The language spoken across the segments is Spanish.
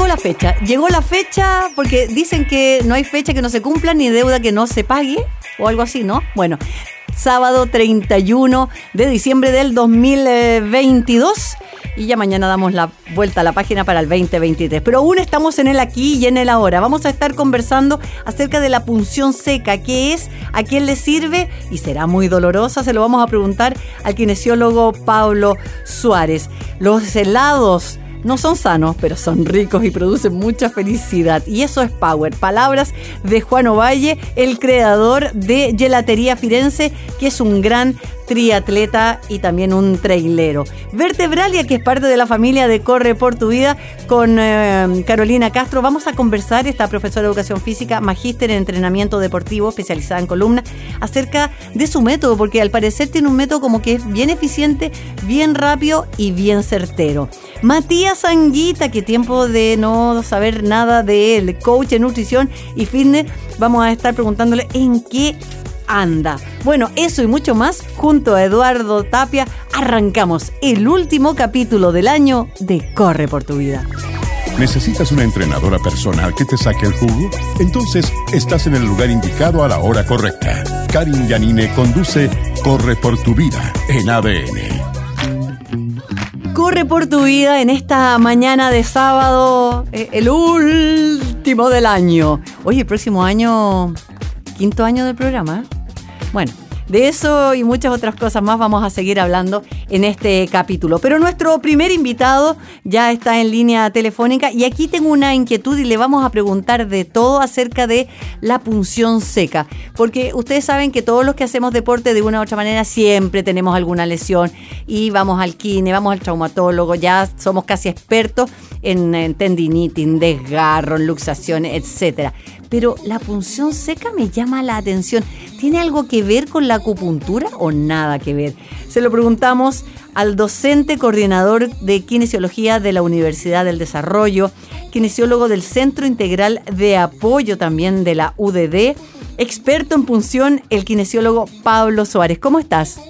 Llegó la fecha. Llegó la fecha porque dicen que no hay fecha que no se cumpla ni deuda que no se pague o algo así, ¿no? Bueno, sábado 31 de diciembre del 2022 y ya mañana damos la vuelta a la página para el 2023. Pero aún estamos en el aquí y en el ahora. Vamos a estar conversando acerca de la punción seca, qué es, a quién le sirve y será muy dolorosa. Se lo vamos a preguntar al kinesiólogo Pablo Suárez. Los helados no son sanos, pero son ricos y producen mucha felicidad. Y eso es Power. Palabras de Juan Ovalle, el creador de Gelatería Firenze, que es un gran triatleta y también un trailero. Vertebralia, que es parte de la familia de Corre por tu Vida, con eh, Carolina Castro. Vamos a conversar, esta profesora de educación física, magíster en entrenamiento deportivo, especializada en columna, acerca de su método, porque al parecer tiene un método como que es bien eficiente, bien rápido y bien certero. Matías Anguita, que tiempo de no saber nada de él, coach de nutrición y fitness, vamos a estar preguntándole en qué anda. Bueno, eso y mucho más, junto a Eduardo Tapia, arrancamos el último capítulo del año de Corre por tu vida. ¿Necesitas una entrenadora personal que te saque el jugo? Entonces estás en el lugar indicado a la hora correcta. Karin Yanine conduce Corre por tu vida en ADN. Corre por tu vida en esta mañana de sábado, eh, el último del año. Oye, el próximo año, quinto año del programa. ¿eh? Bueno, de eso y muchas otras cosas más vamos a seguir hablando en este capítulo. Pero nuestro primer invitado ya está en línea telefónica y aquí tengo una inquietud y le vamos a preguntar de todo acerca de la punción seca. Porque ustedes saben que todos los que hacemos deporte de una u otra manera siempre tenemos alguna lesión y vamos al kine, vamos al traumatólogo, ya somos casi expertos en, tendinitis, en desgarro, en luxación, etcétera pero la punción seca me llama la atención. ¿Tiene algo que ver con la acupuntura o nada que ver? Se lo preguntamos al docente coordinador de kinesiología de la Universidad del Desarrollo, kinesiólogo del Centro Integral de Apoyo también de la UDD, experto en punción, el kinesiólogo Pablo Suárez. ¿Cómo estás?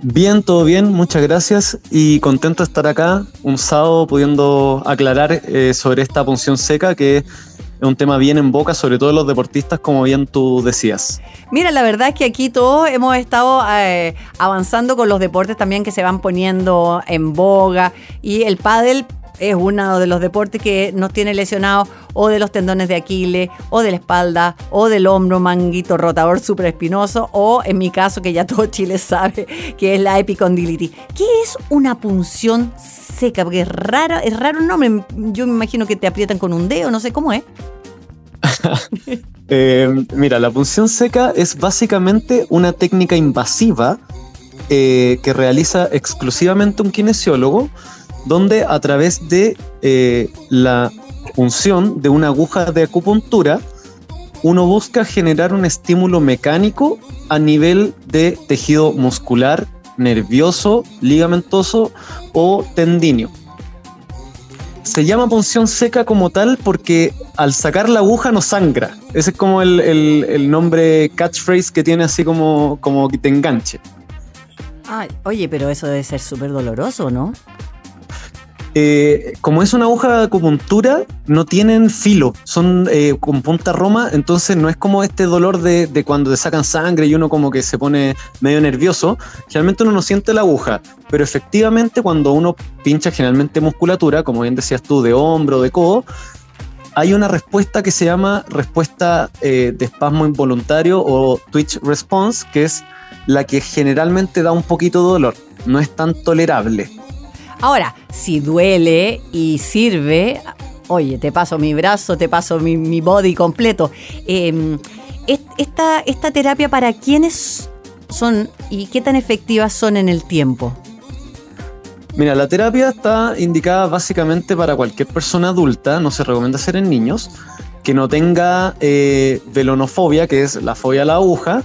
Bien, todo bien, muchas gracias y contento de estar acá un sábado pudiendo aclarar eh, sobre esta punción seca que es un tema bien en boca, sobre todo los deportistas, como bien tú decías. Mira, la verdad es que aquí todos hemos estado eh, avanzando con los deportes también que se van poniendo en boga y el pádel es uno de los deportes que nos tiene lesionados o de los tendones de Aquiles, o de la espalda, o del hombro, manguito rotador súper espinoso, o en mi caso, que ya todo Chile sabe, que es la epicondilitis. ¿Qué es una punción seca? Porque es raro, es raro el nombre. Yo me imagino que te aprietan con un dedo, no sé cómo es. Eh, mira, la punción seca es básicamente una técnica invasiva eh, que realiza exclusivamente un kinesiólogo, donde a través de eh, la punción de una aguja de acupuntura, uno busca generar un estímulo mecánico a nivel de tejido muscular, nervioso, ligamentoso o tendíneo se llama punción seca como tal porque al sacar la aguja no sangra. Ese es como el, nombre catchphrase que tiene así como, como que te enganche. oye, pero eso debe ser súper doloroso, ¿no? Eh, como es una aguja de acupuntura, no tienen filo, son eh, con punta roma, entonces no es como este dolor de, cuando te sacan sangre y uno como que se pone medio nervioso. Generalmente uno no siente la aguja, pero efectivamente cuando uno pincha generalmente musculatura, como bien decías tú, de hombro, de codo, hay una respuesta que se llama respuesta eh, de espasmo involuntario o twitch response, que es la que generalmente da un poquito de dolor, no es tan tolerable. Ahora, si duele y sirve, oye, te paso mi brazo, te paso mi, body completo. Em, esta, esta terapia, ¿para quiénes son y qué tan efectivas son en el tiempo? Mira, la terapia está indicada básicamente para cualquier persona adulta, no se recomienda hacer en niños, que no tenga eh, velonofobia, que es la fobia a la aguja,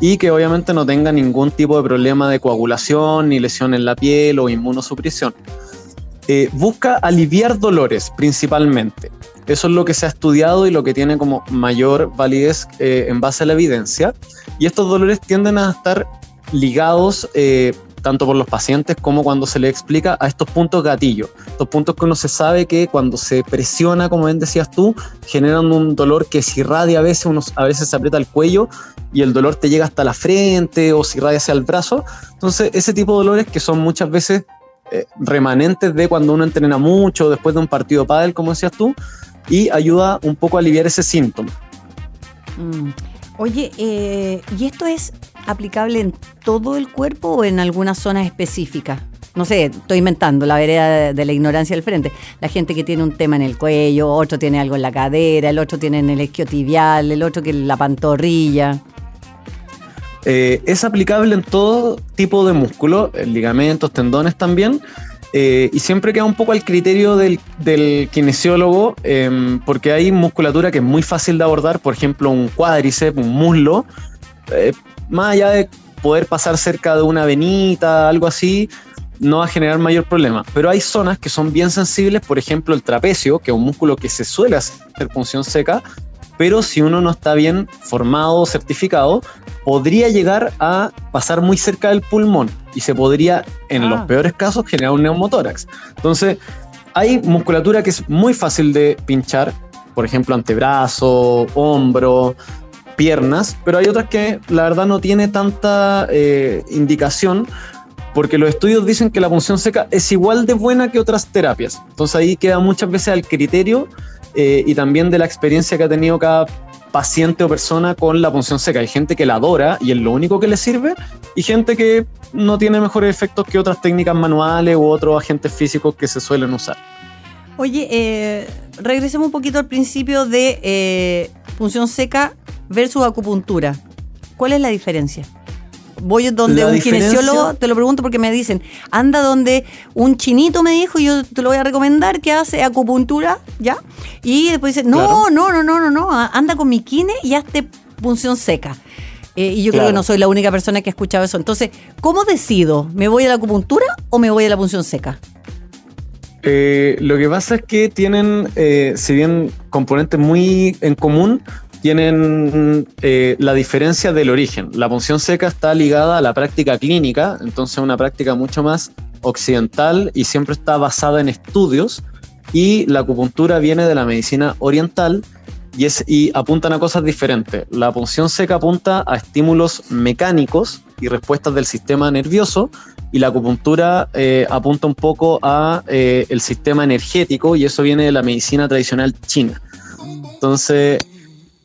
y que obviamente no tenga ningún tipo de problema de coagulación, ni lesión en la piel o inmunosupresión. Eh, busca aliviar dolores principalmente. Eso es lo que se ha estudiado y lo que tiene como mayor validez eh, en base a la evidencia. Y estos dolores tienden a estar ligados eh, tanto por los pacientes como cuando se les explica a estos puntos gatillo. Estos puntos que uno se sabe que cuando se presiona, como bien decías tú, generan un dolor que se irradia a veces, a veces se aprieta el cuello y el dolor te llega hasta la frente o se irradia hacia el brazo. Entonces, ese tipo de dolores que son muchas veces eh, remanentes de cuando uno entrena mucho, después de un partido de pádel, como decías tú, y ayuda un poco a aliviar ese síntoma. Mm. Oye, eh, ¿y esto es aplicable en todo el cuerpo o en algunas zonas específicas? No sé, estoy inventando la vereda de, la ignorancia del frente. La gente que tiene un tema en el cuello, otro tiene algo en la cadera, el otro tiene en el isquiotibial, el otro que en la pantorrilla. Eh, es aplicable en todo tipo de músculo, ligamentos, tendones también, eh, y siempre queda un poco al criterio del, kinesiólogo, em, porque hay musculatura que es muy fácil de abordar, por ejemplo, un cuádriceps, un muslo, eh, más allá de poder pasar cerca de una venita, algo así, no va a generar mayor problema. Pero hay zonas que son bien sensibles, por ejemplo, el trapecio, que es un músculo que se suele hacer función seca, pero si uno no está bien formado o certificado, podría llegar a pasar muy cerca del pulmón y se podría, en los ah. peores casos, generar un neumotórax. Entonces, hay musculatura que es muy fácil de pinchar, por ejemplo, antebrazo, hombro, piernas, pero hay otras que la verdad no tiene tanta eh, indicación porque los estudios dicen que la punción seca es igual de buena que otras terapias. Entonces ahí queda muchas veces al criterio eh, y también de la experiencia que ha tenido cada paciente o persona con la punción seca. Hay gente que la adora y es lo único que le sirve y gente que no tiene mejores efectos que otras técnicas manuales u otros agentes físicos que se suelen usar. Oye, eh, regresemos un poquito al principio de eh, punción seca versus acupuntura. ¿Cuál es la diferencia? Voy donde un kinesiólogo, te lo pregunto porque me dicen, anda donde un chinito me dijo, y yo te lo voy a recomendar, que hace acupuntura, ¿ya? Y después dice, no, no, no, no, no, no, anda con mi kine y hazte punción seca. Eh, y yo creo que no soy la única persona que ha escuchado eso. Entonces, ¿cómo decido? ¿Me voy a la acupuntura o me voy a la punción seca? Eh, lo que pasa es que tienen, eh, si bien componentes muy en común, tienen eh, la diferencia del origen. La punción seca está ligada a la práctica clínica, entonces una práctica mucho más occidental y siempre está basada en estudios. Y la acupuntura viene de la medicina oriental y, es, y apuntan a cosas diferentes. La punción seca apunta a estímulos mecánicos y respuestas del sistema nervioso y la acupuntura eh, apunta un poco a eh, el sistema energético y eso viene de la medicina tradicional china. Entonces,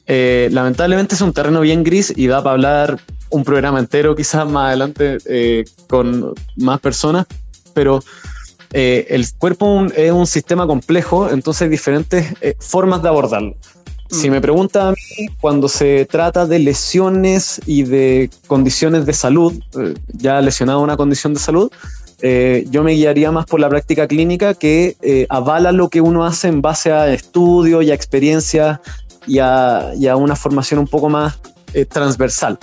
eh, lamentablemente es un terreno bien gris y da para hablar un programa entero quizás más adelante eh, con más personas, pero eh, el cuerpo es un sistema complejo, entonces hay diferentes formas de abordarlo. Si mm. me pregunta a mí, cuando se trata de lesiones y de condiciones de salud, ya lesionado una condición de salud, yo me guiaría más por la práctica clínica que avala lo que uno hace en base a estudios y a experiencias y a, una formación un poco más eh, transversal.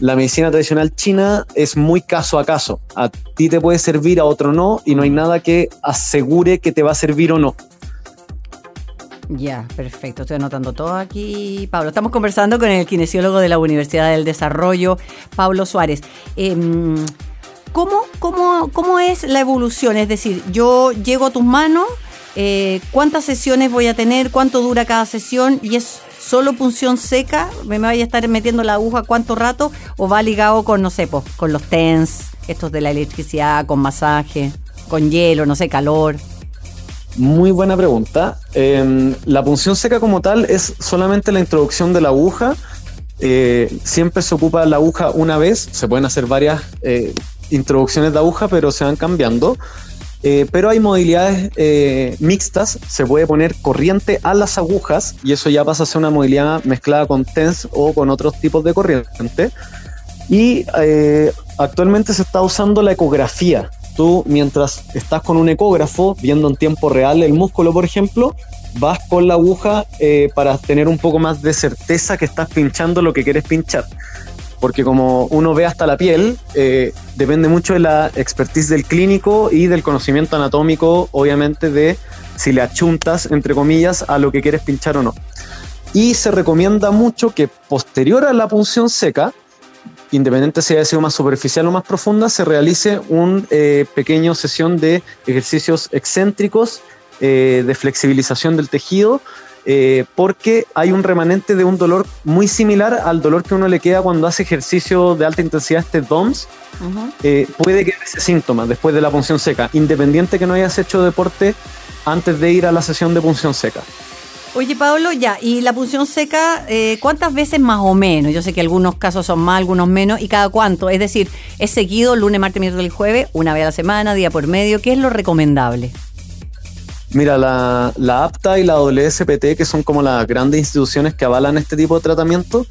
La medicina tradicional china es muy caso a caso. A ti te puede servir, a otro no, y no hay nada que asegure que te va a servir o no. Ya, perfecto. Estoy anotando todo aquí. Pablo, estamos conversando con el kinesiólogo de la Universidad del Desarrollo, Pablo Suárez. Em, ¿cómo, cómo, cómo es la evolución? Es decir, yo llego a tus manos eh, cuántas sesiones voy a tener, cuánto dura cada sesión y es solo punción seca, me voy a estar metiendo la aguja cuánto rato o va ligado con, no sé, con los TENS, estos de la electricidad, con masaje, con hielo, no sé, calor. Muy buena pregunta. Em, la punción seca como tal es solamente la introducción de la aguja. Eh, siempre se ocupa la aguja una vez, se pueden hacer varias eh, introducciones de aguja, pero se van cambiando. Eh, pero hay modalidades eh, mixtas, se puede poner corriente a las agujas y eso ya pasa a ser una modalidad mezclada con TENS o con otros tipos de corriente. Y eh, actualmente se está usando la ecografía tú mientras estás con un ecógrafo viendo en tiempo real el músculo, por ejemplo, vas con la aguja para tener un poco más de certeza que estás pinchando lo que quieres pinchar. Porque como uno ve hasta la piel, eh, depende mucho de la expertise del clínico y del conocimiento anatómico, obviamente, de si le achuntas, entre comillas, a lo que quieres pinchar o no. Y se recomienda mucho que posterior a la punción seca, independiente si haya sido más superficial o más profunda, se realice un eh, pequeño sesión de ejercicios excéntricos eh, de flexibilización del tejido, eh, porque hay un remanente de un dolor muy similar al dolor que uno le queda cuando hace ejercicio de alta intensidad, este DOMS. Eh, puede quedar ese síntoma después de la punción seca, independiente que no hayas hecho deporte antes de ir a la sesión de punción seca. Oye, Pablo, ya, y la punción seca, ¿cuántas veces más o menos? Yo sé que algunos casos son más, algunos menos, y cada cuánto. Es decir, ¿es seguido lunes, martes, miércoles y jueves, una vez a la semana, día por medio? ¿Qué es lo recomendable? Mira, la, la, APTA y la WSPT, que son como las grandes instituciones que avalan este tipo de tratamiento,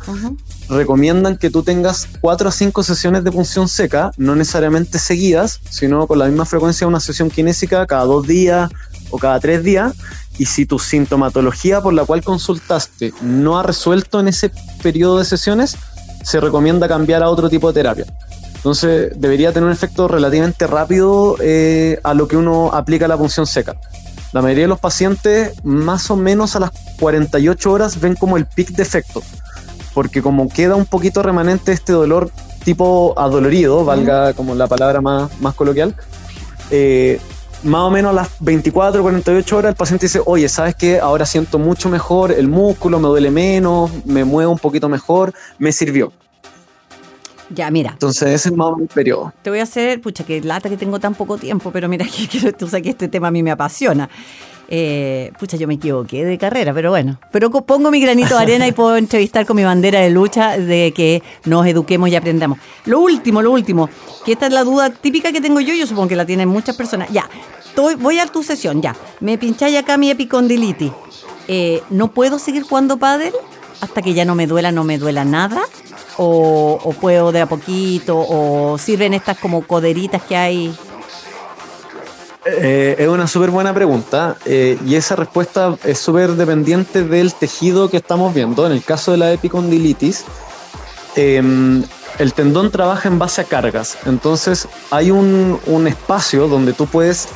recomiendan que tú tengas cuatro o cinco sesiones de punción seca, no necesariamente seguidas, sino con la misma frecuencia de una sesión kinésica cada dos días o cada tres días. Y si tu sintomatología por la cual consultaste no ha resuelto en ese periodo de sesiones, se recomienda cambiar a otro tipo de terapia. Entonces debería tener un efecto relativamente rápido eh, a lo que uno aplica la punción seca. La mayoría de los pacientes, más o menos a las 48 horas, ven como el pic de efecto, porque como queda un poquito remanente este dolor tipo adolorido, valga como la palabra más, más coloquial, eh, más o menos a las 24, 48 horas el paciente dice, oye, ¿sabes qué? Ahora siento mucho mejor el músculo, me duele menos, me muevo un poquito mejor, me sirvió. Ya, mira. Entonces ese es más o menos el periodo. Te voy a hacer, pucha, que lata que tengo tan poco tiempo, pero mira, que, tú sabes que este tema a mí me apasiona. Eh, pucha, yo me equivoqué de carrera, pero bueno. Pero pongo mi granito de arena y puedo entrevistar con mi bandera de lucha de que nos eduquemos y aprendamos. Lo último, lo último, que esta es la duda típica que tengo yo, yo supongo que la tienen muchas personas. Ya, voy a tu sesión, ya. Me pincháis acá mi epicondilitis. Eh, ¿No puedo seguir jugando pádel hasta que ya no me duela, no me duela nada? O, puedo de a poquito, o sirven estas como coderitas que hay? Eh, es una súper buena pregunta eh, y esa respuesta es súper dependiente del tejido que estamos viendo. En el caso de la epicondilitis, em, el tendón trabaja en base a cargas, entonces hay un, un espacio donde tú puedes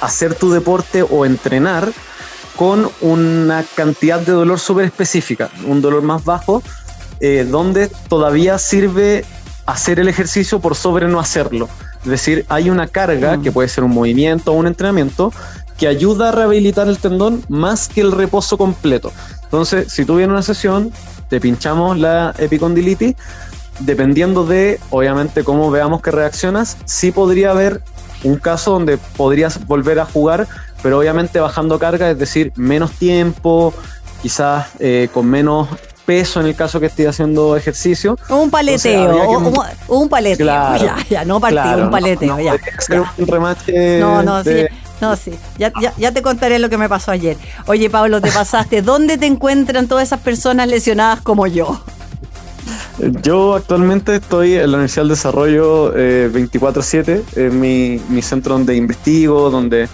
hacer tu deporte o entrenar con una cantidad de dolor súper específica, un dolor más bajo eh, donde todavía sirve hacer el ejercicio por sobre no hacerlo. Es decir, hay una carga, mm. que puede ser un movimiento o un entrenamiento, que ayuda a rehabilitar el tendón más que el reposo completo. Entonces, si tú vienes una sesión, te pinchamos la epicondilitis, dependiendo de, obviamente, cómo veamos que reaccionas, sí podría haber un caso donde podrías volver a jugar, pero obviamente bajando carga, es decir, menos tiempo, quizás eh, con menos peso en el caso que esté haciendo ejercicio. Un paleteo, un, paleteo, ya, ya, no partido, un paleteo, ya. un remate. No, no, sí. No, sí, ya, ya, ya, te contaré lo que me pasó ayer. Oye, Pablo, te pasaste. ¿Dónde te encuentran todas esas personas lesionadas como yo? Yo actualmente estoy en la Universidad del Desarrollo 24-7, eh, es mi, mi, centro donde investigo, donde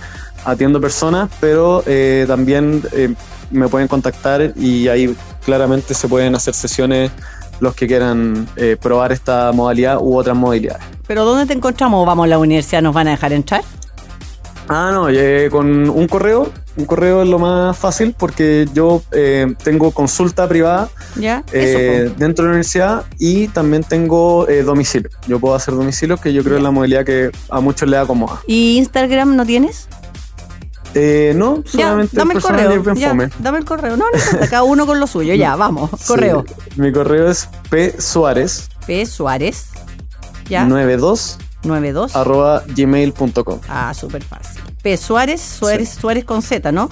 atiendo personas, pero eh, también eh, me pueden contactar y ahí claramente se pueden hacer sesiones los que quieran eh, probar esta modalidad u otras modalidades. ¿Pero dónde te encontramos? ¿Vamos a la universidad? ¿Nos van a dejar entrar? Ah, no, eh, con un correo. Un correo es lo más fácil porque yo eh, tengo consulta privada ¿Ya? dentro de la universidad y también tengo domicilio. Yo puedo hacer domicilio, que yo creo es la modalidad que a muchos le acomoda. ¿Y Instagram no tienes? Eh, no, solamente dame el correo. dame el correo. No, no cada uno con lo suyo. Ya, vamos. Correo. mi correo es p suárez. P Suárez. Ya. 92. 92. Arroba gmail.com. Ah, súper fácil. P Suárez, Suárez, Suárez con Z, ¿no?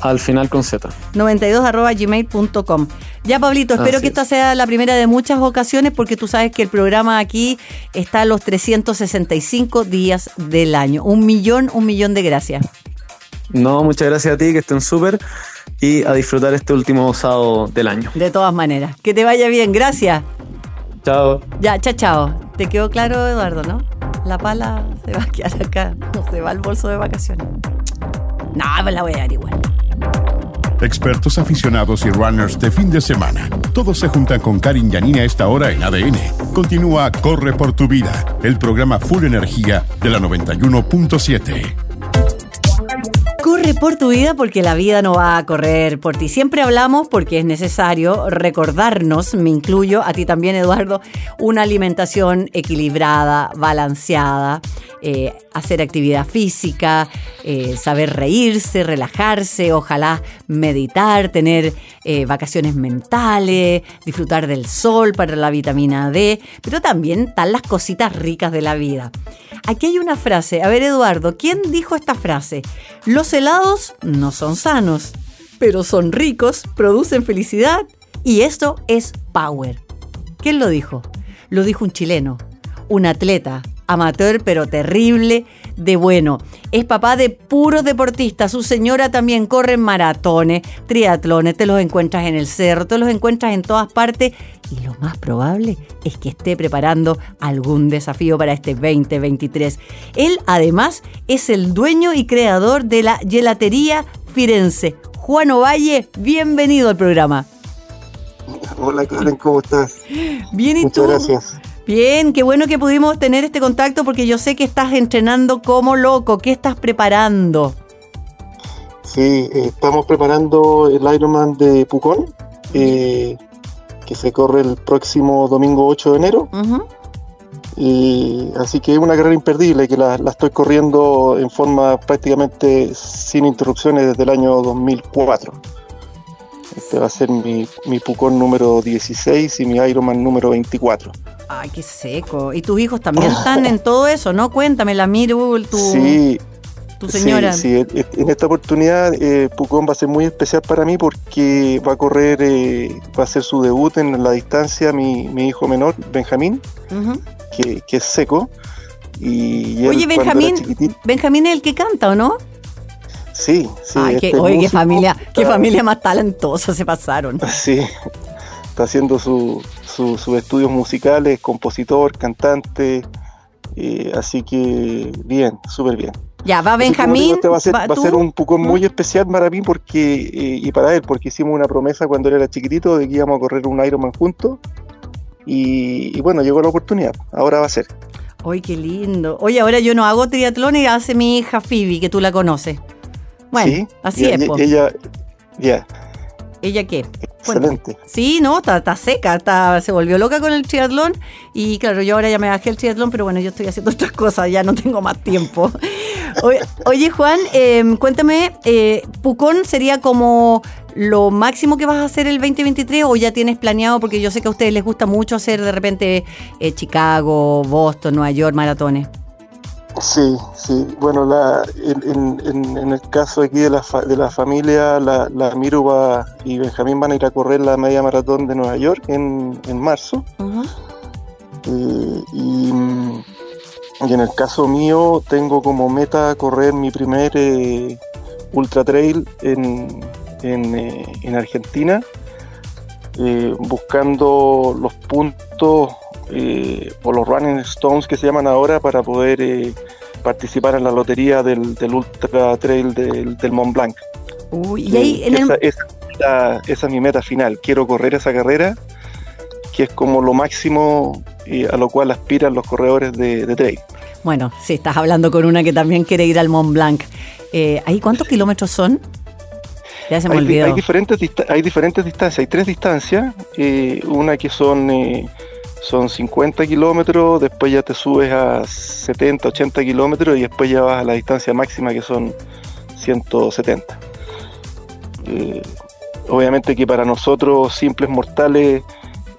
Al final con Z. 92 arroba gmail.com. Ya, Pablito, espero que esta sea la primera de muchas ocasiones porque tú sabes que el programa aquí está a los 365 días del año. Un millón, un millón de gracias. No, muchas gracias a ti, que estén súper y a disfrutar este último sábado del año. De todas maneras. Que te vaya bien, gracias. Chao. Ya, chao, chao. ¿Te quedó claro, Eduardo, no? La pala se va a quedar acá, no se va al bolso de vacaciones. No, pues la voy a dar igual. Expertos aficionados y runners de fin de semana. Todos se juntan con Karin Yanina a esta hora en ADN. Continúa Corre por tu vida, el programa Full Energía de la 91.7. Corre por tu vida porque la vida no va a correr por ti. Siempre hablamos porque es necesario recordarnos, me incluyo, a ti también Eduardo, una alimentación equilibrada, balanceada, eh, hacer actividad física, eh, saber reírse, relajarse, ojalá meditar, tener eh, vacaciones mentales, disfrutar del sol para la vitamina D, pero también están las cositas ricas de la vida. Aquí hay una frase, a ver Eduardo, ¿quién dijo esta frase? Los helados no son sanos, pero son ricos, producen felicidad y esto es power. ¿Quién lo dijo? Lo dijo un chileno, un atleta, amateur pero terrible de bueno. Es papá de puros deportistas. Su señora también corre maratones, triatlones. Te los encuentras en el cerro, te los encuentras en todas partes. Y lo más probable es que esté preparando algún desafío para este 2023. Él además es el dueño y creador de la gelatería Firenze. Juan Ovalle, bienvenido al programa. Hola Karen, ¿cómo estás? Bien, ¿y Muchas tú? gracias. Bien, qué bueno que pudimos tener este contacto porque yo sé que estás entrenando como loco. ¿Qué estás preparando? Sí, eh, estamos preparando el Ironman de Pucón, eh, que se corre el próximo domingo 8 de enero. Y así que es una carrera imperdible que la, la estoy corriendo en forma prácticamente sin interrupciones desde el año 2004. Este va a ser mi, mi Pucón número 16 y mi Ironman número 24. Ay, qué seco. Y tus hijos también están en todo eso, ¿no? Cuéntame, la Miru, tu, Sí, tu señora. Sí, sí, en esta oportunidad eh, Pucón va a ser muy especial para mí porque va a correr, eh, va a ser su debut en la distancia mi, mi hijo menor, Benjamín, que, que es seco. Y él Oye, Benjamín, Benjamín es el que canta, ¿o no? Sí, sí. Ay, qué, este oye, qué familia, qué familia más talentosa se pasaron. Sí, está haciendo su- su- sus estudios musicales, compositor, cantante. eh, así que bien, súper bien. Ya, va Benjamín. este va a ser, va va a tú. ser un ¿Mm? muy especial para mí porque eh, y para él, porque hicimos una promesa cuando él era chiquitito de que íbamos a correr un Ironman juntos. Y, y bueno, llegó la oportunidad. Ahora va a ser. Ay, qué lindo. Oye, ahora yo no hago triatlón y hace mi hija Phoebe, que tú la conoces. Bueno, Sí, así es. Ella, ya, ¿Ella qué? Excelente. Sí, no, está, está seca, está, se volvió loca con el triatlón y claro, yo ahora ya me bajé el triatlón, pero bueno, yo estoy haciendo otras cosas, ya no tengo más tiempo. Oye, oye, Juan, eh, cuéntame, eh, ¿Pucón sería como lo máximo que vas a hacer el 2023 o ya tienes planeado? Porque yo sé que a ustedes les gusta mucho hacer de repente eh, Chicago, Boston, Nueva York, maratones. Sí, sí. Bueno, la, en, en- en- en el caso aquí de la, fa- de la familia, la, la Miru va, y Benjamín van a ir a correr la media maratón de Nueva York en, en marzo. Eh, y, mm, y en el caso mío, tengo como meta correr mi primer eh, ultra trail en, en, eh, en Argentina, eh, buscando los puntos eh, o los running stones que se llaman ahora para poder eh, participar en la lotería del, del ultra trail del, del Mont Blanc. Uy, y ahí en el, esa, esa es esa mi meta final. Quiero correr esa carrera, que es como lo máximo eh, a lo cual aspiran los corredores de, de trail. Bueno, sí, estás hablando con una que también quiere ir al Mont Blanc. Eh, ¿Ahí cuántos kilómetros son? Ya se me Hay, di- olvidó. hay diferentes dista- hay diferentes distancias, hay tres distancias, eh, una que son, eh, son 50 kilómetros, después ya te subes a 70, 80 kilómetros y después ya vas a la distancia máxima que son 170. Eh, obviamente que para nosotros simples mortales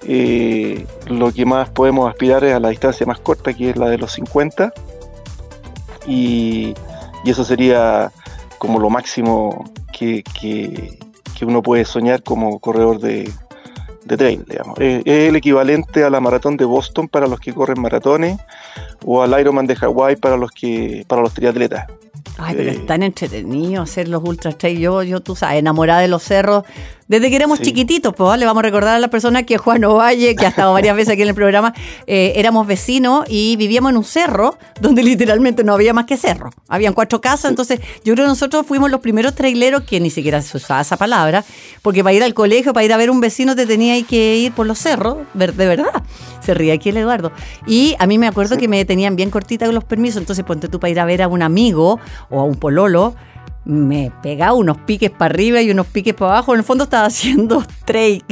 eh, lo que más podemos aspirar es a la distancia más corta que es la de los 50 y, y eso sería como lo máximo que, que- que uno puede soñar como corredor de, de trail, digamos. Eh, es el equivalente a la maratón de Boston para los que corren maratones o al Ironman de Hawái para los que para los triatletas. Ay, pero es tan entretenido hacer los ultra trail. Yo, yo, tú sabes, enamorada de los cerros. Desde que éramos chiquititos, pues le vamos a recordar a las personas que Juan Ovalle, que ha estado varias veces aquí en el programa, eh, éramos vecinos y vivíamos en un cerro donde literalmente no había más que cerro. Habían cuatro casas, entonces yo creo que nosotros fuimos los primeros traileros que ni siquiera se usaba esa palabra, porque para ir al colegio, para ir a ver un vecino, te tenía que ir por los cerros, de verdad. Se ríe aquí el Eduardo. Y a mí me acuerdo que me tenían bien cortita con los permisos, entonces ponte tú para ir a ver a un amigo o a un pololo me pegaba unos piques para arriba y unos piques para abajo. En el fondo estaba haciendo trail,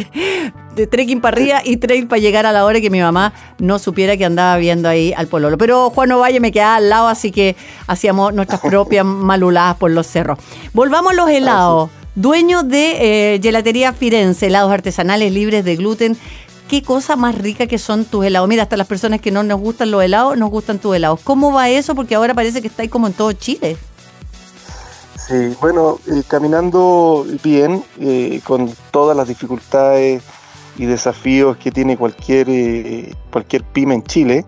de trekking para arriba y trail para llegar a la hora que mi mamá no supiera que andaba viendo ahí al pololo. Pero Juan Ovalle me quedaba al lado, así que hacíamos nuestras propias maluladas por los cerros. Volvamos a los helados. Dueño de eh, Gelatería Firenze, helados artesanales libres de gluten. Qué cosa más rica que son tus helados. Mira, hasta las personas que no nos gustan los helados, nos gustan tus helados. ¿Cómo va eso? Porque ahora parece que está ahí como en todo Chile. Sí, bueno, eh, caminando bien, eh, con todas las dificultades y desafíos que tiene cualquier, eh, cualquier pyme en Chile.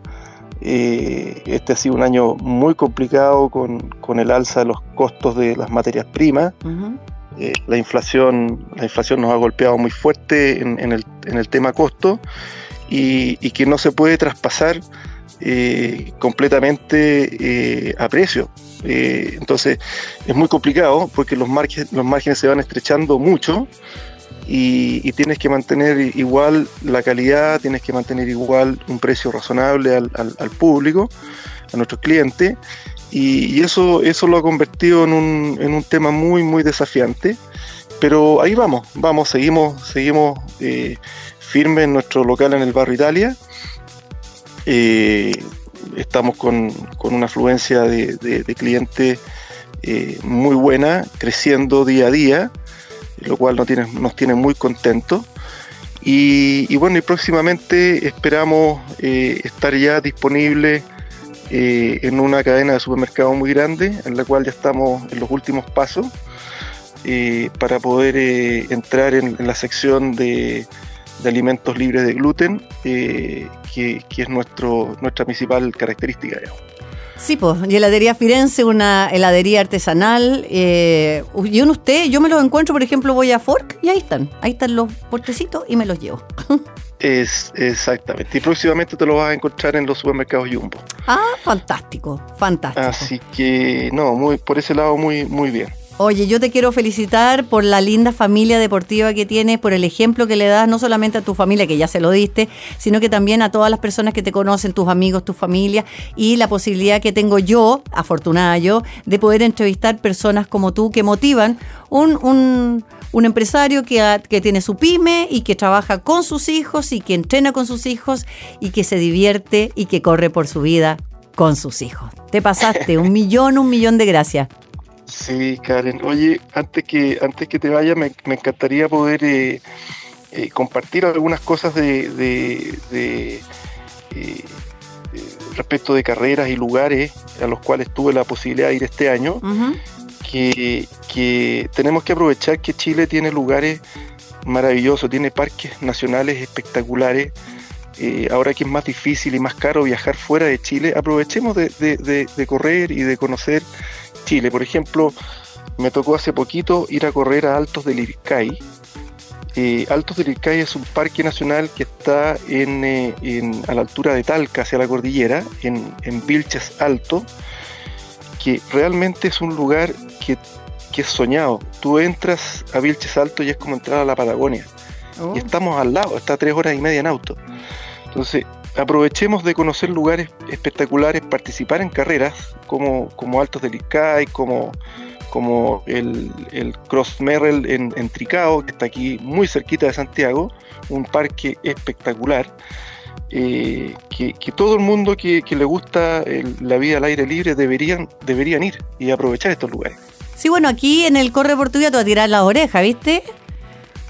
este ha sido un año muy complicado con, el alza de los costos de las materias primas. la, inflación, la inflación nos ha golpeado muy fuerte en, el, tema costo y, y, que no se puede traspasar completamente a precio. Eh, entonces es muy complicado porque los, márgenes, los márgenes se van estrechando mucho y, tienes que mantener igual la calidad, tienes que mantener igual un precio razonable al, público, a nuestros clientes. Y, eso, eso lo ha convertido en un, en un tema muy, muy desafiante. Pero ahí vamos, vamos, seguimos, seguimos eh, firmes en nuestro local en el barrio Italia. Eh, estamos con, una afluencia de, clientes eh, muy buena, creciendo día a día, lo cual nos tiene, muy contentos. Y, bueno, y próximamente esperamos eh, estar ya disponibles eh, en una cadena de supermercados muy grande, en la cual ya estamos en los últimos pasos, para poder entrar en la sección de de alimentos libres de gluten, eh, que, es nuestro, nuestra principal característica. Sí, pues, heladería Firenze, una heladería artesanal. Eh, y en usted, yo me los encuentro, por ejemplo, voy a Fork y ahí están. Ahí están los portecitos y me los llevo. Es exactamente. Y próximamente te lo vas a encontrar en los supermercados Jumbo. Ah, fantástico, fantástico. Así que, no, muy, por ese lado muy, muy bien. Oye, yo te quiero felicitar por la linda familia deportiva que tienes, por el ejemplo que le das no solamente a tu familia, que ya se lo diste, sino que también a todas las personas que te conocen, tus amigos, tu familia, y la posibilidad que tengo yo, afortunada yo, de poder entrevistar personas como tú que motivan un, un, un empresario que, que tiene su pyme y que trabaja con sus hijos y que entrena con sus hijos y que se divierte y que corre por su vida con sus hijos. Te pasaste un millón, un millón de gracias. Sí, Karen. Oye, antes que, antes que te vaya, me, encantaría poder eh, eh, compartir algunas cosas de, de, eh, respecto de carreras y lugares a los cuales tuve la posibilidad de ir este año. que, que tenemos que aprovechar que Chile tiene lugares maravillosos, tiene parques nacionales espectaculares. ahora que es más difícil y más caro viajar fuera de Chile, aprovechemos de, de, de correr y de conocer Chile. Por ejemplo, me tocó hace poquito ir a correr a Altos del Ircay. Eh, Altos del Ircay es un parque nacional que está eh, en, a la altura de Talca, hacia la cordillera, en, Vilches Alto, que realmente es un lugar que, es soñado. Tú entras a Vilches Alto y es como entrar a la Patagonia. Y oh. estamos al lado, está a tres horas y media en auto. Entonces, aprovechemos de conocer lugares espectaculares, participar en carreras como, como Altos del Icay, como, como el, Cross Merrell en, Tricao, que está aquí muy cerquita de Santiago, un parque espectacular. Eh, que, todo el mundo que, le gusta la vida al aire libre deberían, deberían ir y aprovechar estos lugares. Sí, bueno, aquí en el Corre Portugués te va a tirar la oreja, ¿viste?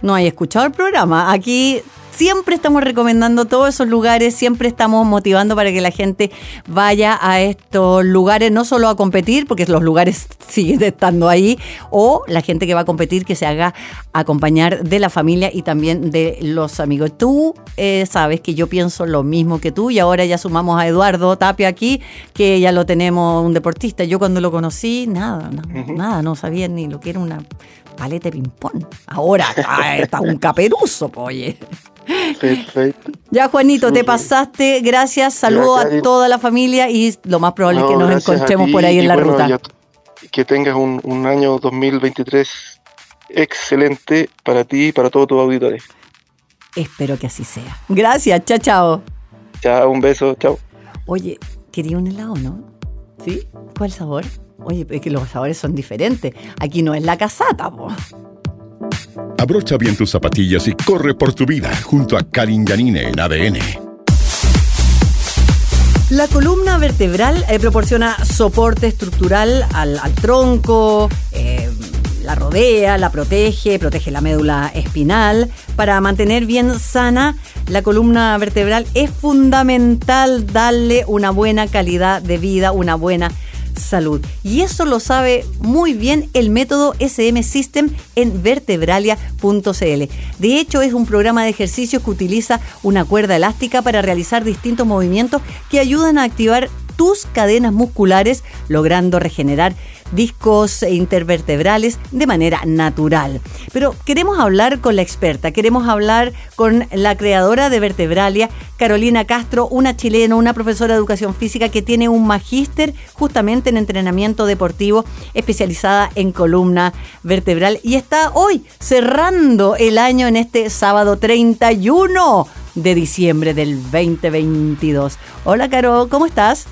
No hay escuchado el programa. Aquí Siempre estamos recomendando todos esos lugares, siempre estamos motivando para que la gente vaya a estos lugares, no solo a competir, porque los lugares siguen estando ahí, o la gente que va a competir que se haga acompañar de la familia y también de los amigos. Tú eh, sabes que yo pienso lo mismo que tú y ahora ya sumamos a Eduardo Tapia aquí, que ya lo tenemos un deportista. Yo cuando lo conocí, nada, nada, no sabía ni lo que era una paleta de ping-pong. Ahora está, un caperuso, oye. Perfecto. Ya, Juanito, te pasaste. Gracias. Saludo a toda la familia y lo más probable es que nos encontremos por ahí en la ruta. que tengas un, un, año 2023 excelente para ti y para todos tus auditores. Espero que así sea. Gracias. Chao, chao. Chao, un beso. Chao. Oye, quería un helado, ¿no? ¿Sí? ¿Cuál sabor? Oye, es que los sabores son diferentes. Aquí no es la casata, po. Abrocha bien tus zapatillas y corre por tu vida junto a Karin Yanine en ADN. La columna vertebral eh, proporciona soporte estructural al, tronco, eh, la rodea, la protege, protege la médula espinal. Para mantener bien sana la columna vertebral es fundamental darle una buena calidad de vida, una buena salud. Y eso lo sabe muy bien el método SM System en vertebralia.cl. De hecho, es un programa de ejercicios que utiliza una cuerda elástica para realizar distintos movimientos que ayudan a activar tus cadenas musculares, logrando regenerar discos intervertebrales de manera natural. Pero queremos hablar con la experta, queremos hablar con la creadora de Vertebralia, Carolina Castro, una chilena, una profesora de educación física que tiene un magíster justamente en entrenamiento deportivo especializada en columna vertebral y está hoy cerrando el año en este sábado 31 de diciembre del 2022. Hola Caro, ¿cómo estás?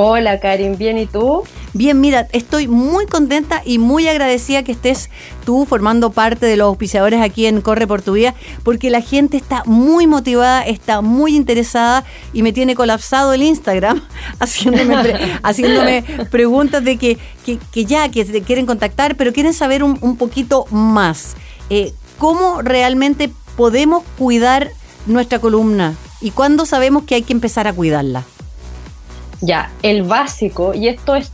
Hola Karin, ¿bien y tú? Bien, mira, estoy muy contenta y muy agradecida que estés tú formando parte de los auspiciadores aquí en Corre por tu Vida, porque la gente está muy motivada, está muy interesada y me tiene colapsado el Instagram haciéndome, preguntas de que, ya, que se quieren contactar, pero quieren saber un, poquito más. Eh, ¿Cómo realmente podemos cuidar nuestra columna? ¿Y cuándo sabemos que hay que empezar a cuidarla? Ya, el básico, y esto es,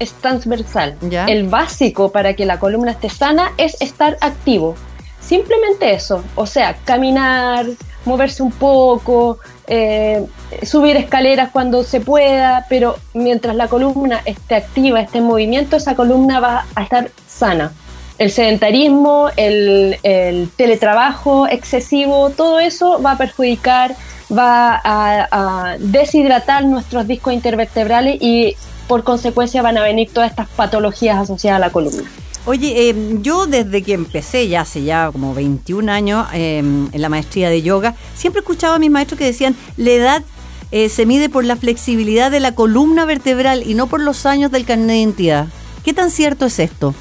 es transversal, el básico para que la columna esté sana es estar activo. Simplemente eso, o sea, caminar, moverse un poco, eh, subir escaleras cuando se pueda, pero mientras la columna esté activa, esté en movimiento, esa columna va a estar sana. El sedentarismo, el, el teletrabajo excesivo, todo eso va a perjudicar va a, deshidratar nuestros discos intervertebrales y por consecuencia van a venir todas estas patologías asociadas a la columna. Oye, em, yo desde que empecé ya hace ya como 21 años em, en la maestría de yoga, siempre escuchaba a mis maestros que decían, la edad eh, se mide por la flexibilidad de la columna vertebral y no por los años del carnet de identidad. ¿Qué tan cierto es esto?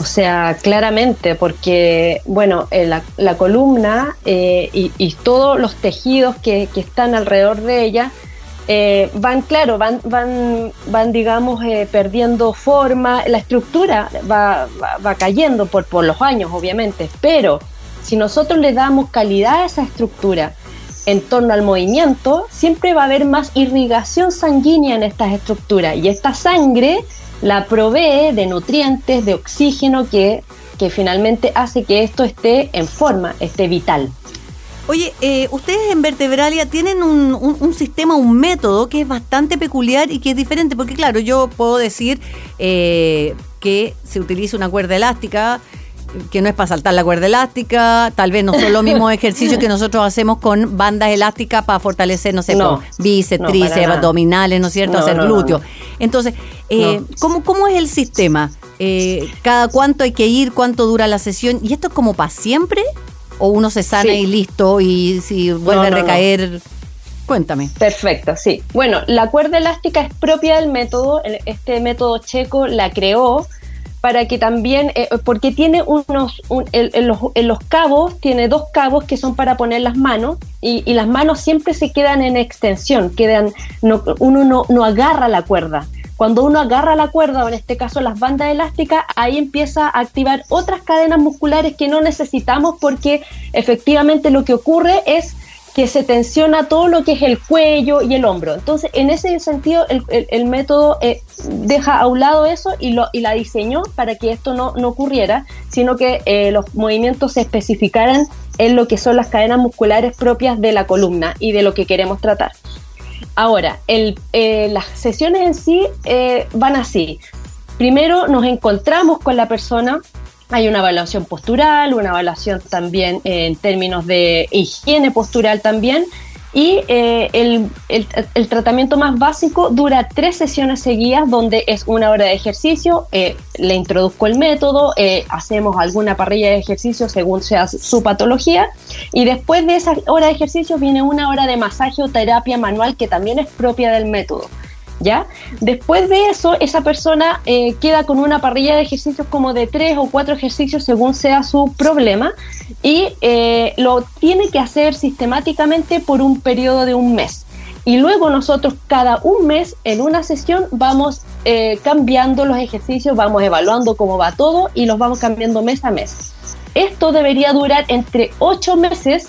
O sea, claramente, porque, bueno, eh, la, columna eh, y, todos los tejidos que, están alrededor de ella eh, van, claro, van, van, van digamos, perdiendo forma, la estructura va, va, cayendo por, por los años, obviamente, pero si nosotros le damos calidad a esa estructura en torno al movimiento, siempre va a haber más irrigación sanguínea en estas estructuras. Y esta sangre la provee de nutrientes, de oxígeno que, que finalmente hace que esto esté en forma, esté vital. Oye, eh, ustedes en Vertebralia tienen un, un, sistema, un método que es bastante peculiar y que es diferente, porque claro, yo puedo decir eh, que se utiliza una cuerda elástica, que no es para saltar la cuerda elástica, tal vez no son los mismos ejercicios que nosotros hacemos con bandas elásticas para fortalecer, no sé, bíceps, tríceps, abdominales, ¿no es cierto? Hacer glúteos. Entonces, eh, ¿cómo, es el sistema? Eh, ¿Cada cuánto hay que ir? ¿Cuánto dura la sesión? ¿Y esto es como para siempre? ¿O uno se sana y listo y si vuelve a recaer... Cuéntame. Perfecto, sí. Bueno, la cuerda elástica es propia del método. Este método checo la creó para que también, eh, porque tiene unos, en, los, cabos, tiene dos cabos que son para poner las manos y, las manos siempre se quedan en extensión, quedan, no, uno no, no agarra la cuerda. Cuando uno agarra la cuerda, o en este caso las bandas elásticas, ahí empieza a activar otras cadenas musculares que no necesitamos porque efectivamente lo que ocurre es que se tensiona todo lo que es el cuello y el hombro. Entonces, en ese sentido, el, método eh, deja a un lado eso y, lo, y la diseñó para que esto no, ocurriera, sino que eh, los movimientos se especificaran en lo que son las cadenas musculares propias de la columna y de lo que queremos tratar. Ahora, el, eh, las sesiones en sí van así. Primero nos encontramos con la persona, hay una evaluación postural, una evaluación también en términos de higiene postural también. Y eh, el, tratamiento más básico dura tres sesiones seguidas donde es una hora de ejercicio, eh, le introduzco el método, eh, hacemos alguna parrilla de ejercicio según sea su patología y después de esa hora de ejercicio viene una hora de masaje o terapia manual que también es propia del método. Después de eso, esa persona eh, queda con una parrilla de ejercicios como de tres o cuatro ejercicios según sea su problema y eh, lo tiene que hacer sistemáticamente por un periodo de un mes. Y luego nosotros cada un mes en una sesión vamos eh, cambiando los ejercicios, vamos evaluando cómo va todo y los vamos cambiando mes a mes. Esto debería durar entre ocho meses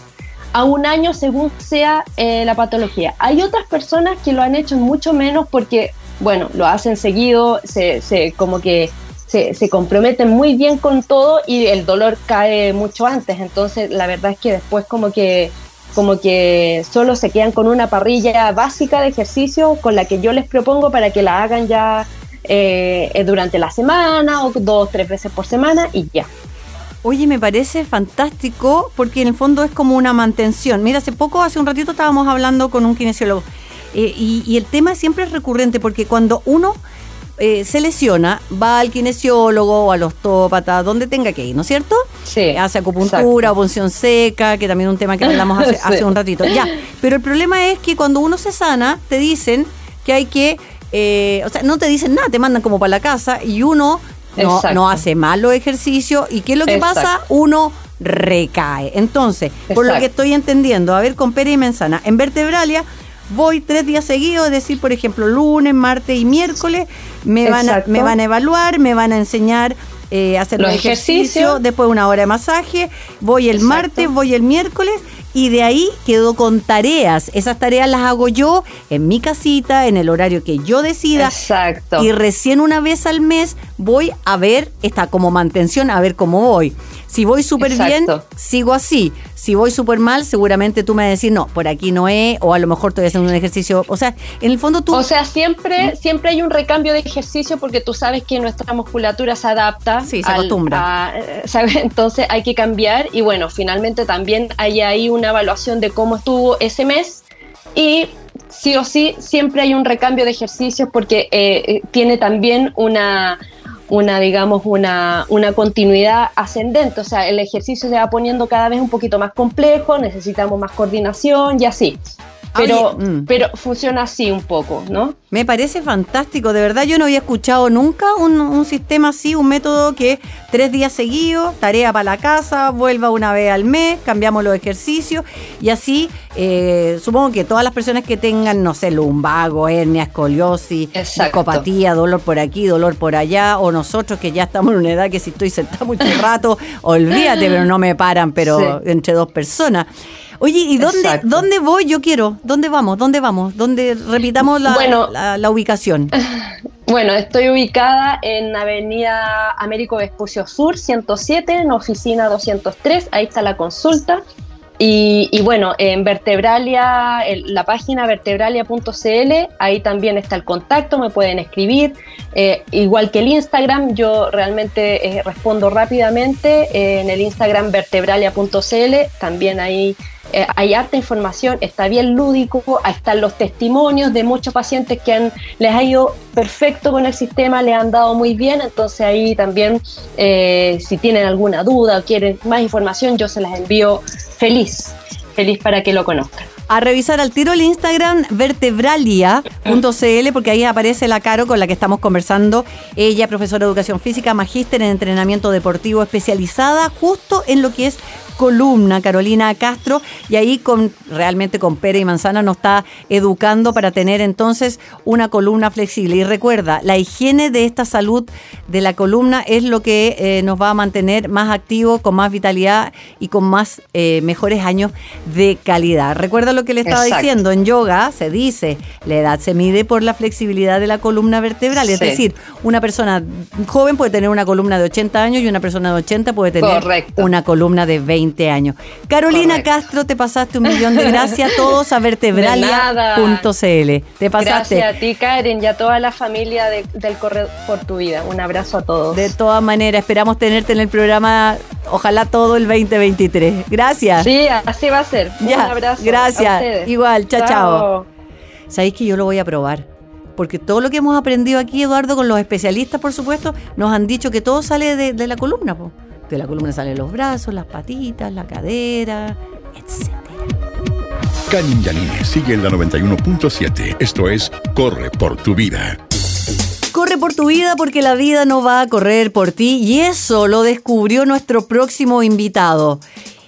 a un año según sea eh, la patología. Hay otras personas que lo han hecho mucho menos porque, bueno, lo hacen seguido, se, se como que se, se, comprometen muy bien con todo y el dolor cae mucho antes. Entonces, la verdad es que después como que como que solo se quedan con una parrilla básica de ejercicio con la que yo les propongo para que la hagan ya eh, durante la semana o dos, tres veces por semana y ya. Oye, me parece fantástico porque en el fondo es como una mantención. Mira, hace poco, hace un ratito estábamos hablando con un kinesiólogo eh, y, el tema siempre es recurrente porque cuando uno eh, se lesiona, va al kinesiólogo o al ostópata, donde tenga que ir, ¿no es cierto? Sí. Hace acupuntura o punción seca, que también es un tema que hablamos hace, un ratito. Ya, pero el problema es que cuando uno se sana, te dicen que hay que, eh, o sea, no te dicen nada, te mandan como para la casa y uno no, no hace malo ejercicio ¿Y qué es lo que pasa? Uno recae. Entonces, por lo que estoy entendiendo, a ver, con pera y manzana, en vertebralia voy tres días seguidos, es decir, por ejemplo, lunes, martes y miércoles, me, van a, me van a evaluar, me van a enseñar eh, hacer los, ejercicios, después una hora de masaje, voy el martes, voy el miércoles y de ahí quedo con tareas. Esas tareas las hago yo en mi casita, en el horario que yo decida. Exacto. Y recién una vez al mes voy a ver, está como mantención, a ver cómo voy. Si voy súper bien, sigo así. Si voy súper mal, seguramente tú me vas a decir, no, por aquí no es, o a lo mejor estoy haciendo un ejercicio. O sea, en el fondo tú. O sea, siempre, siempre hay un recambio de ejercicio porque tú sabes que nuestra musculatura se adapta. Sí, se acostumbra. Eh, Entonces hay que cambiar. Y bueno, finalmente también hay ahí una evaluación de cómo estuvo ese mes. Y sí o sí, siempre hay un recambio de ejercicios porque eh, eh, tiene también una una, digamos, una, una continuidad ascendente, o sea, el ejercicio se va poniendo cada vez un poquito más complejo, necesitamos más coordinación y así. Pero, mm. pero funciona así un poco, ¿no? Me parece fantástico, de verdad yo no había escuchado nunca un, sistema así, un método que tres días seguidos, tarea para la casa, vuelva una vez al mes, cambiamos los ejercicios y así eh, supongo que todas las personas que tengan, no sé, lumbago, hernia, escoliosis, psicopatía, dolor por aquí, dolor por allá, o nosotros que ya estamos en una edad que si estoy sentado mucho rato, olvídate, pero no me paran, pero entre dos personas. Oye, ¿y dónde, dónde voy? Yo quiero. ¿Dónde vamos? ¿Dónde vamos? ¿Dónde repitamos la, la, ubicación? Bueno, estoy ubicada en Avenida Américo Vespucio Sur, 107, en oficina 203. Ahí está la consulta. Y, bueno, en Vertebralia, la página vertebralia.cl, ahí también está el contacto, me pueden escribir. Eh, igual que el Instagram, yo realmente eh, respondo rápidamente eh, en el Instagram vertebralia.cl, también ahí eh, hay harta información, está bien lúdico, están los testimonios de muchos pacientes que han, les ha ido perfecto con el sistema, le han dado muy bien, entonces ahí también eh, si tienen alguna duda o quieren más información, yo se las envío feliz, feliz para que lo conozcan. A revisar al tiro el Instagram vertebralia.cl porque ahí aparece la Caro con la que estamos conversando. Ella, profesora de educación física, magíster en entrenamiento deportivo especializada justo en lo que es columna, Carolina Castro, y ahí con realmente con pera y manzana nos está educando para tener entonces una columna flexible. Y recuerda, la higiene de esta salud de la columna es lo que eh, nos va a mantener más activos, con más vitalidad y con más eh, mejores años de calidad. Recuerda lo que le estaba diciendo, en yoga se dice, la edad se mide por la flexibilidad de la columna vertebral, es decir, una persona joven puede tener una columna de 80 años y una persona de 80 puede tener una columna de 20 años. Carolina Castro, te pasaste un millón de gracias a todos a vertebralia.cl. Te pasaste. Gracias a ti, Karen, y a toda la familia del Correo por tu Vida. Un abrazo a todos. De todas maneras, esperamos tenerte en el programa, ojalá todo el 2023. Gracias. Sí, así va a ser. un abrazo. Gracias. Igual, chao, chao. Sabéis que yo lo voy a probar porque todo lo que hemos aprendido aquí, Eduardo, con los especialistas, por supuesto, nos han dicho que todo sale de, la columna. Po. De la columna salen los brazos, las patitas, la cadera, etc. Karin Yanine sigue en la 91.7. Esto es Corre por tu vida. Corre por tu vida porque la vida no va a correr por ti y eso lo descubrió nuestro próximo invitado.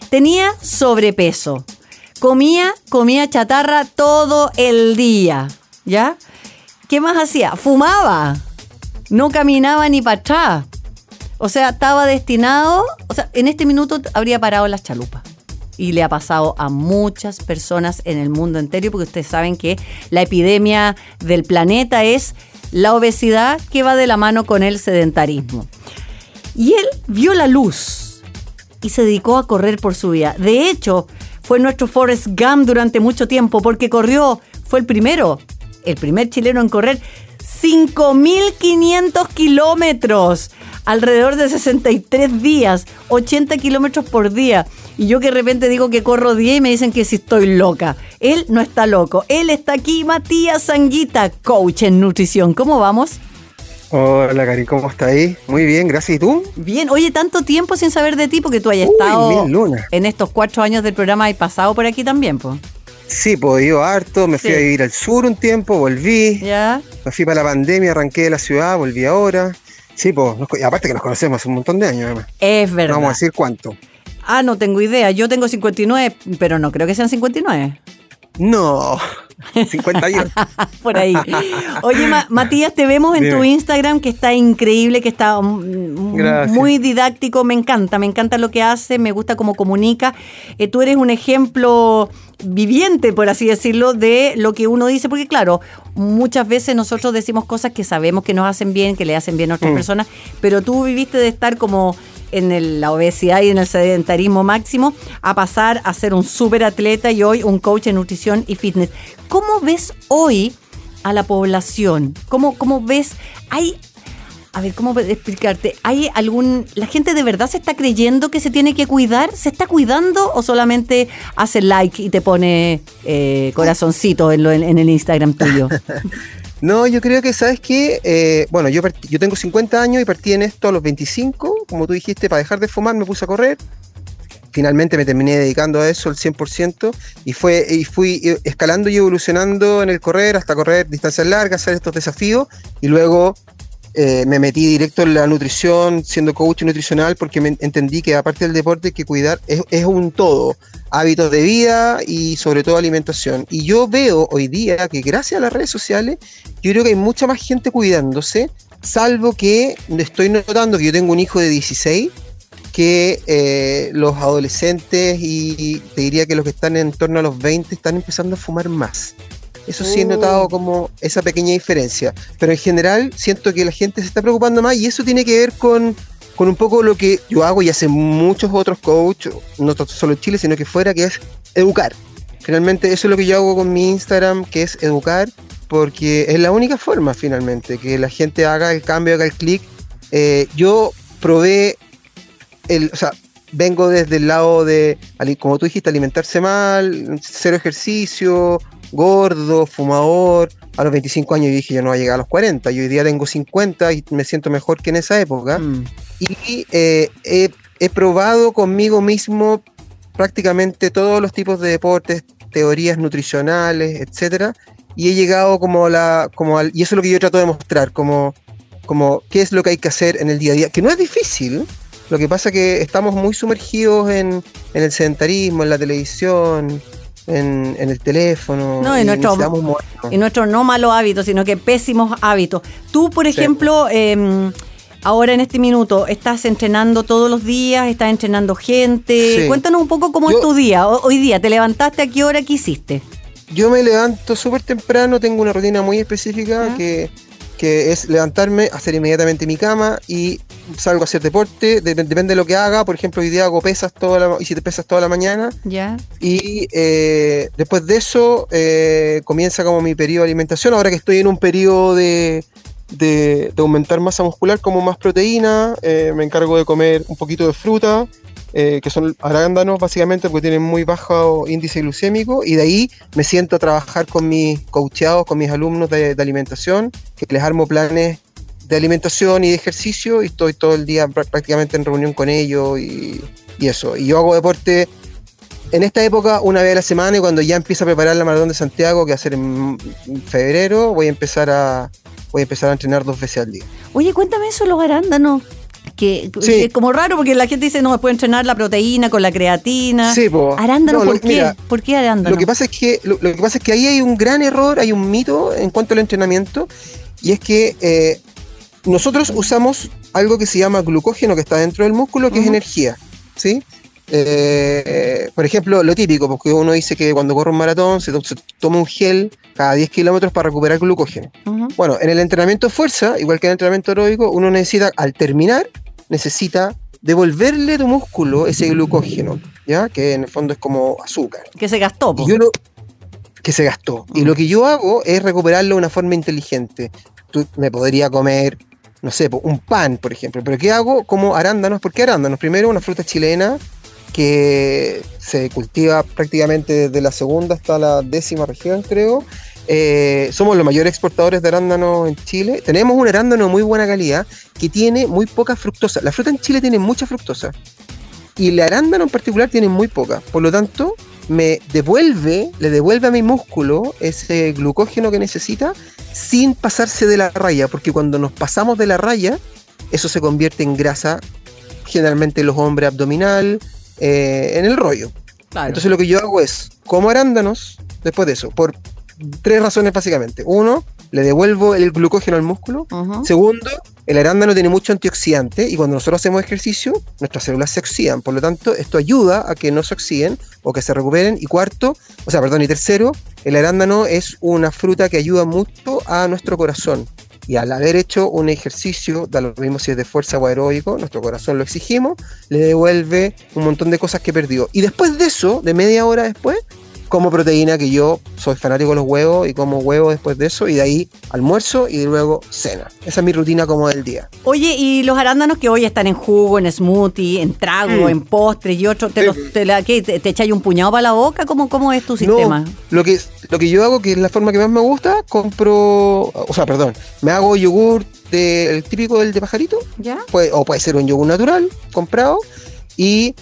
Tenía sobrepeso. Comía, comía chatarra todo el día. ¿Ya? ¿Qué más hacía? Fumaba. No caminaba ni para atrás. O sea, estaba destinado, o sea, en este minuto habría parado las chalupas. Y le ha pasado a muchas personas en el mundo entero, porque ustedes saben que la epidemia del planeta es la obesidad que va de la mano con el sedentarismo. Y él vio la luz y se dedicó a correr por su vida. De hecho, fue nuestro Forrest Gump durante mucho tiempo, porque corrió, fue el primero, el primer chileno en correr 5.500 kilómetros alrededor de 63 días, 80 kilómetros por día. Y yo que de repente digo que corro 10 y me dicen que si estoy loca. Él no está loco. Él está aquí, Matías Sanguita, coach en nutrición. ¿Cómo vamos? Hola, Cari, ¿cómo está ahí? Muy bien, gracias. ¿Y tú? Bien. Oye, tanto tiempo sin saber de ti porque tú hayas estado en estos cuatro años del programa y pasado por aquí también, pues. Sí, pues ido harto, me fui a vivir al sur un tiempo, volví. Ya. Me fui para la pandemia, arranqué de la ciudad, volví ahora. Sí, pues, aparte que nos conocemos hace un montón de años, además. Es verdad. vamos a decir cuánto. Ah, no tengo idea. Yo tengo 59, pero no creo que sean 59. No, 51. Por ahí. Oye, Matías, te vemos en tu Instagram que está increíble, que está muy didáctico. Me encanta, me encanta lo que hace, me gusta cómo comunica. Eh, tú eres un ejemplo viviente, por así decirlo, de lo que uno dice, porque claro, muchas veces nosotros decimos cosas que sabemos que nos hacen bien, que le hacen bien a otras mm. personas, pero tú viviste de estar como en la obesidad y en el sedentarismo máximo a pasar a ser un súper atleta y hoy un coach en nutrición y fitness. ¿Cómo ves hoy a la población? ¿Cómo, cómo ves? ¿Hay a ver, ¿cómo explicarte? ¿Hay algún. ¿La gente de verdad se está creyendo que se tiene que cuidar? ¿Se está cuidando o solamente hace like y te pone eh, corazoncito en, en, el Instagram tuyo? no, yo creo que, ¿sabes qué? Eh, bueno, yo, yo tengo 50 años y partí en esto a los 25. Como tú dijiste, para dejar de fumar me puse a correr. Finalmente me terminé dedicando a eso al 100% y, fue, y fui escalando y evolucionando en el correr hasta correr distancias largas, hacer estos desafíos y luego eh, me metí directo en la nutrición, siendo coach nutricional, porque me entendí que aparte del deporte hay que cuidar, es, un todo, hábitos de vida y sobre todo alimentación. Y yo veo hoy día que gracias a las redes sociales, yo creo que hay mucha más gente cuidándose, salvo que estoy notando que yo tengo un hijo de 16, que eh, los adolescentes y te diría que los que están en torno a los 20 están empezando a fumar más. Eso sí he notado oh. como esa pequeña diferencia. Pero en general siento que la gente se está preocupando más y eso tiene que ver con, un poco lo que yo hago y hacen muchos otros coaches, no solo en Chile, sino que fuera, que es educar. Finalmente eso es lo que yo hago con mi Instagram, que es educar, porque es la única forma finalmente, que la gente haga el cambio, haga el clic. Eh, yo probé, el, o sea, vengo desde el lado de, como tú dijiste, alimentarse mal, cero ejercicio, gordo, fumador. A los 25 años yo dije, yo no voy a llegar a los 40. Yo hoy día tengo 50 y me siento mejor que en esa época. Mm. Y eh, he, probado conmigo mismo prácticamente todos los tipos de deportes. teorías nutricionales, etcétera, y he llegado como a la, como al, y eso es lo que yo trato de mostrar, como, como qué es lo que hay que hacer en el día a día, que no es difícil, lo que pasa es que estamos muy sumergidos en, el sedentarismo, en la televisión, en, el teléfono. No, y, nuestro, y nuestros no malos hábitos, sino que pésimos hábitos. Tú, por ejemplo, em, ahora en este minuto, ¿estás entrenando todos los días? ¿Estás entrenando gente? Cuéntanos un poco cómo es tu día. Hoy día, ¿te levantaste a qué hora? ¿Qué hiciste? Yo me levanto súper temprano, tengo una rutina muy específica que que es levantarme, hacer inmediatamente mi cama y salgo a hacer deporte, depende de lo que haga, por ejemplo hoy día hago pesas toda la, y si te pesas toda la mañana, ya. Y eh, después de eso eh, comienza como mi periodo de alimentación, ahora que estoy en un periodo de, de, aumentar masa muscular como más proteína, eh, me encargo de comer un poquito de fruta, eh, que son arándanos básicamente porque tienen muy bajo índice glucémico y de ahí me siento a trabajar con mis coacheados, con mis alumnos de, alimentación, que les armo planes de alimentación y de ejercicio y estoy todo el día prácticamente en reunión con ellos y, eso. Y yo hago deporte en esta época una vez a la semana y cuando ya empiezo a preparar la maratón de Santiago, que va a ser en febrero, voy a empezar a voy a empezar a entrenar dos veces al día. Oye, cuéntame eso los arándanos que, es como raro porque la gente dice no puede entrenar la proteína con la creatina. Sí, Arándano, ¿por qué? ¿Por qué arándano? Lo que pasa es que lo, que pasa es que ahí hay un gran error, hay un mito en cuanto al entrenamiento y es que eh, nosotros usamos algo que se llama glucógeno que está dentro del músculo, que es energía, ¿sí? Eh, por ejemplo, lo típico, porque uno dice que cuando corre un maratón se, toma un gel cada 10 kilómetros para recuperar glucógeno. Bueno, en el entrenamiento de fuerza, igual que en el entrenamiento aeróbico, uno necesita, al terminar, necesita devolverle a tu músculo ese glucógeno, ¿ya? Que en el fondo es como azúcar. Que se gastó. que se gastó. Y lo que yo hago es recuperarlo de una forma inteligente. Tú me podría comer, no sé, un pan, por ejemplo. Pero ¿qué hago? Como arándanos. ¿Por qué arándanos? Primero, una fruta chilena que se cultiva prácticamente desde la segunda hasta la décima región, creo. Eh, somos los mayores exportadores de arándanos en Chile. Tenemos un arándano de muy buena calidad que tiene muy poca fructosa. La fruta en Chile tiene mucha fructosa y el arándano en particular tiene muy poca. Por lo tanto, me devuelve, le devuelve a mi músculo ese glucógeno que necesita sin pasarse de la raya, porque cuando nos pasamos de la raya, eso se convierte en grasa, generalmente en los hombres abdominal, eh, en el rollo. Entonces lo que yo hago es, como arándanos, después de eso, por tres razones básicamente. Uno, le devuelvo el glucógeno al músculo. Segundo, el arándano tiene mucho antioxidante y cuando nosotros hacemos ejercicio, nuestras células se oxidan. Por lo tanto, esto ayuda a que no se oxiden o que se recuperen. Y cuarto, o sea, perdón, y tercero, el arándano es una fruta que ayuda mucho a nuestro corazón. Y al haber hecho un ejercicio, da lo mismo si es de fuerza o aeróbico, nuestro corazón lo exigimos, le devuelve un montón de cosas que perdió. Y después de eso, de media hora después, como proteína, que yo soy fanático de los huevos y como huevos después de eso, y de ahí almuerzo y luego cena. Esa es mi rutina como del día. Oye, y los arándanos que hoy están en jugo, en smoothie, en trago, mm. en postres y otros, ¿te, te, echáis un puñado para la boca? ¿Cómo, cómo es tu sistema? lo que, lo que yo hago, que es la forma que más me gusta, compro, o sea, perdón, me hago yogur del típico del de pajarito, ¿Ya? o puede ser un yogur natural, comprado, y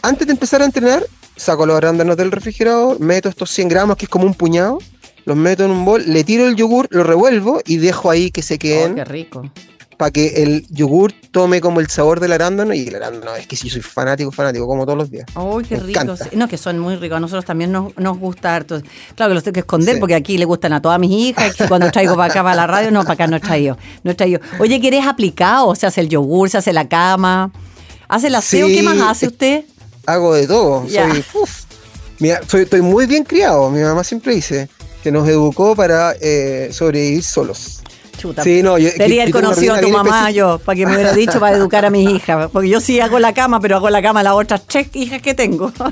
antes de empezar a entrenar, saco los arándanos del refrigerador, meto estos 100 gramos, que es como un puñado, los meto en un bol, le tiro el yogur, lo revuelvo y dejo ahí que se queden. Oh, qué rico. Para que el yogur tome como el sabor del arándano y el arándano, es que si soy fanático, fanático, como todos los días. ¡Uy, qué rico! No, que son muy ricos. A nosotros también nos, nos gusta harto. Claro que los tengo que esconder porque aquí le gustan a todas mis hijas. Y cuando traigo para acá para la radio, no, para acá no he traído. No he traído. Oye, ¿quieres aplicado? Se hace el yogur, se hace la cama, hace el aseo. ¿Qué más hace usted? Hago de todo. Soy, estoy muy bien criado. Mi mamá siempre dice que nos educó para eh, sobrevivir solos. Chuta. Sí, no, yo, Debería conocido a tu mamá yo, para que me hubiera dicho para educar a mis hijas. Porque yo sí hago la cama, pero hago la cama a las otras tres hijas que tengo.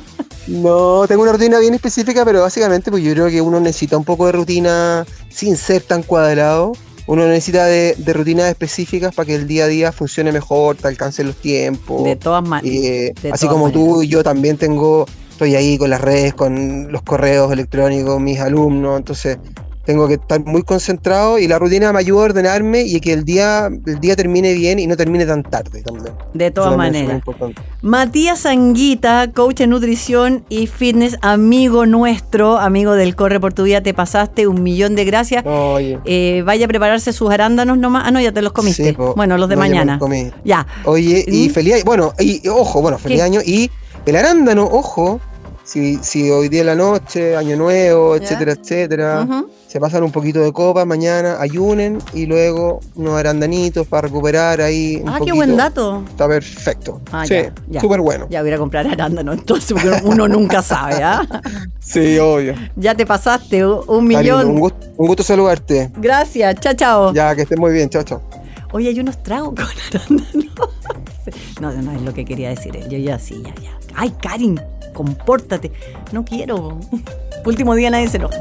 No, tengo una rutina bien específica, pero básicamente pues yo creo que uno necesita un poco de rutina sin ser tan cuadrado uno necesita de, rutinas específicas para que el día a día funcione mejor, te alcance los tiempos. De todas maneras. Eh, así como tú y yo también tengo, estoy ahí con las redes, con los correos electrónicos, mis alumnos, entonces tengo que estar muy concentrado y la rutina me ayuda a ordenarme y que el día, el día termine bien y no termine tan tarde también. De todas maneras. Matías Anguita, coach en nutrición y fitness, amigo nuestro, amigo del Corre por tu Vida, te pasaste un millón de gracias. Oye. Eh, vaya a prepararse sus arándanos nomás. Ah, no, ya te los comiste. bueno, los de mañana. Ya. Oye, y ¿Mm? feliz año. Bueno, y ojo, bueno, feliz año. Y el arándano, ojo, si, si hoy día es la noche, año nuevo, etcétera, etcétera se pasan un poquito de copa mañana, ayunen y luego unos arandanitos para recuperar ahí. Un ah, qué buen dato. Está perfecto. Ah, sí, súper bueno. Ya voy a comprar arándanos, entonces, porque uno nunca sabe, ¿ah? Sí, obvio. Ya te pasaste un millón. un, gusto, saludarte. Gracias, chao, chao. Ya, que estés muy bien, chao, chao. Oye, hay unos tragos con arándanos. No, no es lo que quería decir él. Yo ya sí, ya, ya. Ay, Karin, compórtate. No quiero. Último día nadie se enoja.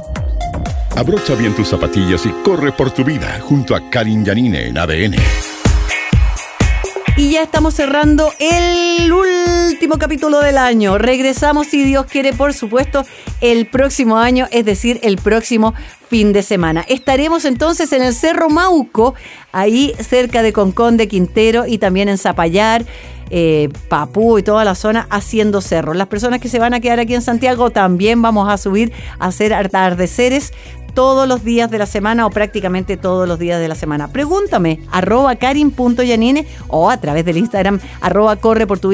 Abrocha bien tus zapatillas y corre por tu vida junto a Karin Yanine en ADN. Y ya estamos cerrando el último capítulo del año. Regresamos, si Dios quiere, por supuesto, el próximo año, es decir, el próximo fin de semana. Estaremos entonces en el Cerro Mauco, ahí cerca de Concón de Quintero y también en Zapallar. Eh, Papú y toda la zona haciendo cerros. Las personas que se van a quedar aquí en Santiago también vamos a subir a hacer atardeceres todos los días de la semana o prácticamente todos los días de la semana. Pregúntame, arroba karin.yanine o a través del Instagram, arroba corre por tu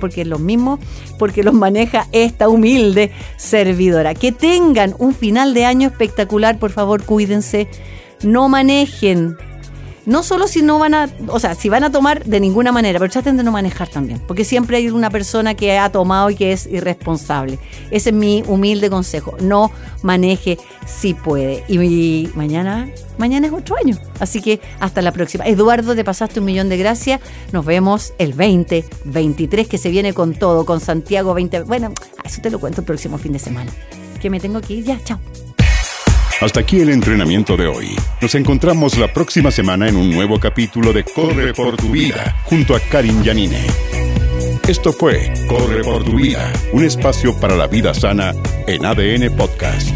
porque es lo mismo, porque los maneja esta humilde servidora. Que tengan un final de año espectacular, por favor, cuídense, no manejen no solo si no van a, o sea, si van a tomar de ninguna manera, pero traten de no manejar también, porque siempre hay una persona que ha tomado y que es irresponsable. Ese es mi humilde consejo, no maneje si puede. Y, mañana, mañana es otro año, así que hasta la próxima. Eduardo, te pasaste un millón de gracias, nos vemos el 2023 que se viene con todo, con Santiago 20, bueno, eso te lo cuento el próximo fin de semana. Que me tengo que ir ya, chao. Hasta aquí el entrenamiento de hoy. Nos encontramos la próxima semana en un nuevo capítulo de Corre por tu vida junto a Karin Yanine. Esto fue Corre por tu vida, un espacio para la vida sana en ADN Podcast.